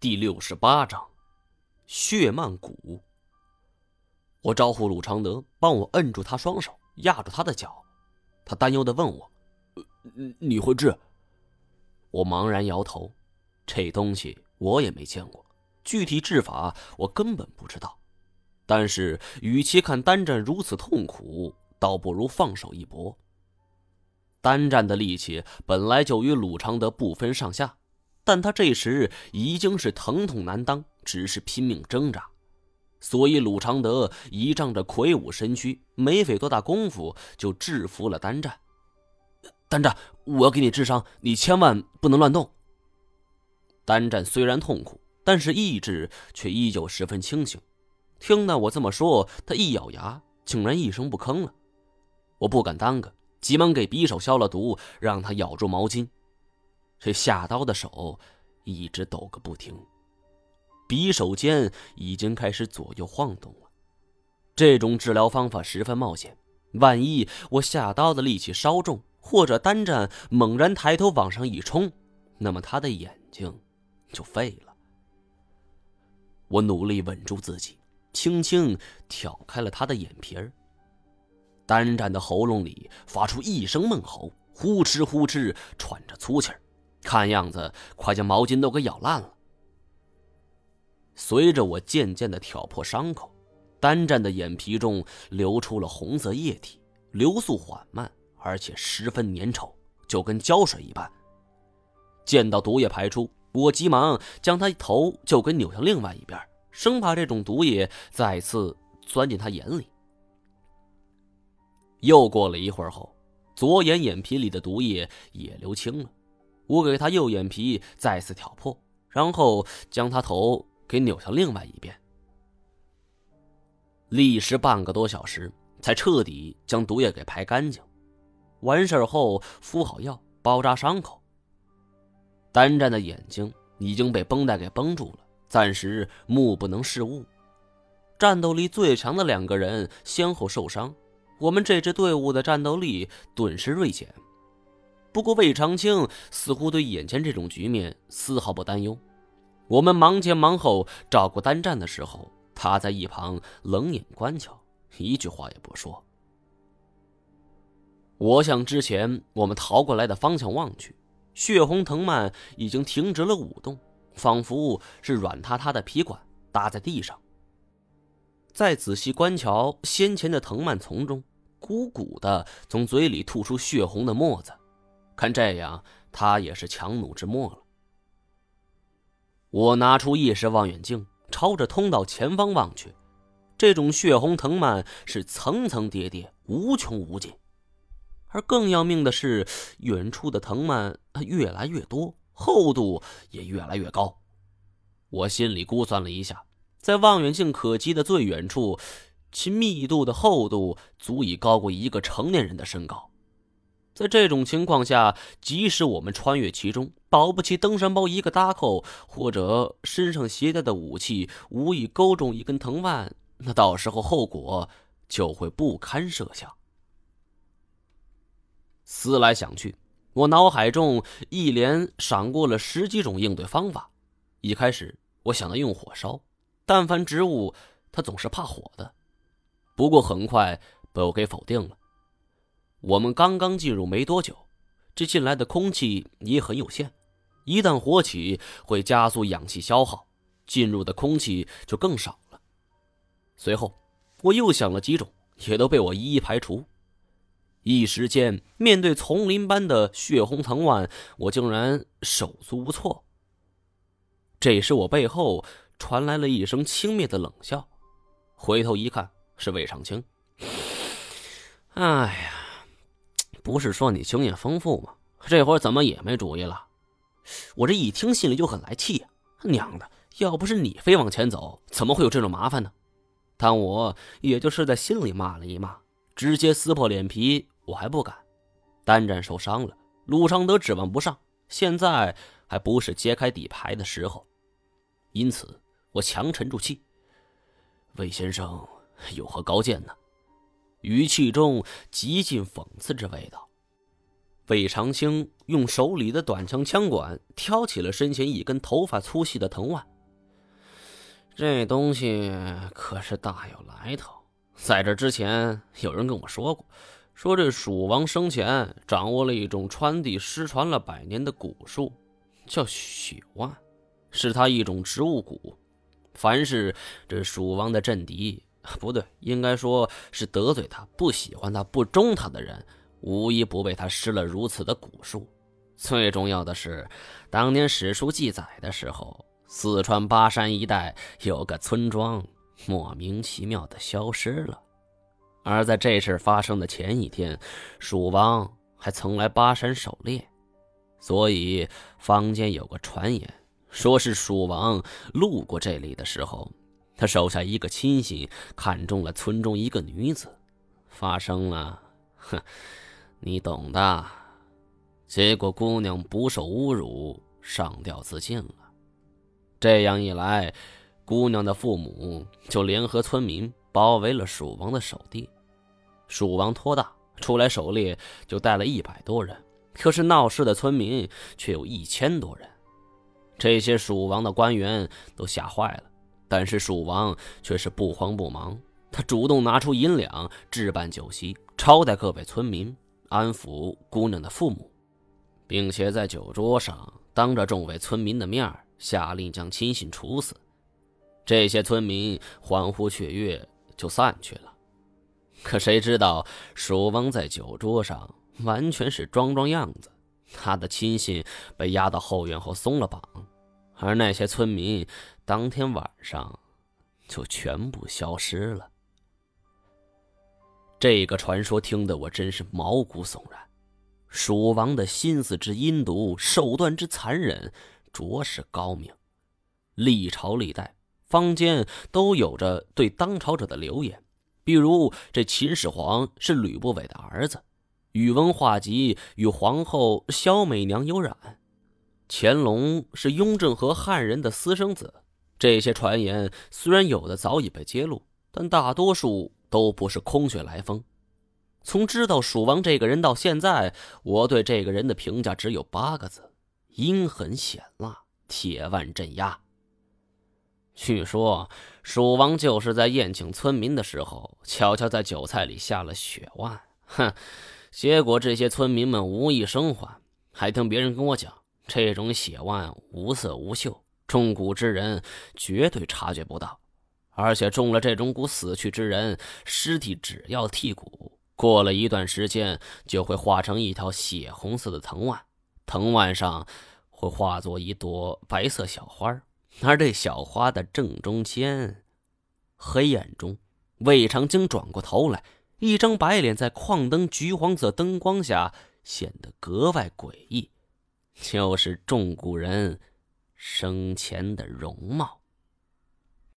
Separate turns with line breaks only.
第六十八章，血曼谷。我招呼鲁常德帮我摁住他双手，压住他的脚。他担忧的问我：“你会治？”我茫然摇头：“这东西我也没见过，具体治法我根本不知道。但是，与其看单战如此痛苦，倒不如放手一搏。单战的力气本来就与鲁常德不分上下。”但他这时已经是疼痛难当，只是拼命挣扎，所以鲁常德倚仗着魁梧身躯，没费多大功夫就制服了单战。单战，我要给你治伤，你千万不能乱动。单战虽然痛苦，但是意志却依旧十分清醒。听到我这么说，他一咬牙，竟然一声不吭了。我不敢耽搁，急忙给匕首消了毒，让他咬住毛巾。这下刀的手一直抖个不停，匕首尖已经开始左右晃动了。这种治疗方法十分冒险，万一我下刀的力气稍重，或者单战猛然抬头往上一冲，那么他的眼睛就废了。我努力稳住自己，轻轻挑开了他的眼皮儿。单战的喉咙里发出一声闷吼，呼哧呼哧喘着粗气儿。看样子快将毛巾都给咬烂了。随着我渐渐的挑破伤口，单战的眼皮中流出了红色液体，流速缓慢，而且十分粘稠，就跟胶水一般。见到毒液排出，我急忙将他头就给扭向另外一边，生怕这种毒液再次钻进他眼里。又过了一会儿后，左眼眼皮里的毒液也流清了。我给他右眼皮再次挑破，然后将他头给扭向另外一边。历时半个多小时，才彻底将毒液给排干净。完事后敷好药，包扎伤口。单战的眼睛已经被绷带给绷住了，暂时目不能视物。战斗力最强的两个人先后受伤，我们这支队伍的战斗力顿时锐减。不过，魏长青似乎对眼前这种局面丝毫不担忧。我们忙前忙后照顾单战的时候，他在一旁冷眼观瞧，一句话也不说。我向之前我们逃过来的方向望去，血红藤蔓已经停止了舞动，仿佛是软塌塌的皮管搭在地上。再仔细观瞧先前的藤蔓丛中，鼓鼓的从嘴里吐出血红的沫子。看这样，他也是强弩之末了。我拿出夜视望远镜，朝着通道前方望去，这种血红藤蔓是层层叠叠，无穷无尽。而更要命的是，远处的藤蔓越来越多，厚度也越来越高。我心里估算了一下，在望远镜可及的最远处，其密度的厚度足以高过一个成年人的身高。在这种情况下，即使我们穿越其中，保不齐登山包一个搭扣，或者身上携带的武器无意勾中一根藤蔓，那到时候后果就会不堪设想。思来想去，我脑海中一连闪过了十几种应对方法。一开始，我想到用火烧，但凡植物，它总是怕火的。不过很快被我给否定了。我们刚刚进入没多久，这进来的空气也很有限，一旦火起，会加速氧气消耗，进入的空气就更少了。随后，我又想了几种，也都被我一一排除。一时间，面对丛林般的血红藤蔓，我竟然手足无措。这时，我背后传来了一声轻蔑的冷笑，回头一看，是魏长青。哎呀！不是说你经验丰富吗？这会儿怎么也没主意了？我这一听心里就很来气呀！娘的，要不是你非往前走，怎么会有这种麻烦呢？但我也就是在心里骂了一骂，直接撕破脸皮我还不敢。单战受伤了，陆尚德指望不上，现在还不是揭开底牌的时候。因此，我强沉住气。魏先生有何高见呢？语气中极尽讽刺之味道。魏长青用手里的短枪枪管挑起了身前一根头发粗细的藤蔓，这东西可是大有来头。在这之前，有人跟我说过，说这蜀王生前掌握了一种川地失传了百年的蛊术，叫血腕，是他一种植物蛊。凡是这蜀王的政敌，不对，应该说是得罪他、不喜欢他、不忠他的人，无一不被他施了如此的蛊术。最重要的是，当年史书记载的时候，四川巴山一带有个村庄莫名其妙的消失了。而在这事发生的前一天，蜀王还曾来巴山狩猎，所以坊间有个传言，说是蜀王路过这里的时候，他手下一个亲信看中了村中一个女子，发生了，哼，你懂的。结果姑娘不受侮辱，上吊自尽了。这样一来，姑娘的父母就联合村民包围了蜀王的守地。蜀王托大出来狩猎，就带了一百多人，可是闹事的村民却有一千多人。这些蜀王的官员都吓坏了，但是蜀王却是不慌不忙，他主动拿出银两置办酒席，招待各位村民，安抚姑娘的父母。并且在酒桌上，当着众位村民的面下令将亲信处死。这些村民欢呼雀跃，就散去了。可谁知道，蜀王在酒桌上完全是装装样子，他的亲信被押到后院后松了绑，而那些村民当天晚上就全部消失了。这个传说听得我真是毛骨悚然。蜀王的心思之阴毒，手段之残忍，着实高明。历朝历代，坊间都有着对当朝者的流言，比如这秦始皇是吕不韦的儿子，宇文化及与皇后萧美娘有染，乾隆是雍正和汉人的私生子。这些传言虽然有的早已被揭露，但大多数都不是空穴来风。从知道蜀王这个人到现在，我对这个人的评价只有八个字：阴狠险辣，铁腕镇压。据说蜀王就是在宴请村民的时候，悄悄在酒菜里下了血腕，哼！结果这些村民们无一生还，还听别人跟我讲，这种血腕无色无嗅，中蛊之人绝对察觉不到，而且中了这种蛊死去之人，尸体只要剔骨。过了一段时间，就会化成一条血红色的藤蔓，藤蔓上会化作一朵白色小花，而这小花的正中间，黑暗中，魏长京转过头来，一张白脸在矿灯橘黄色灯光下显得格外诡异，就是中古人生前的容貌。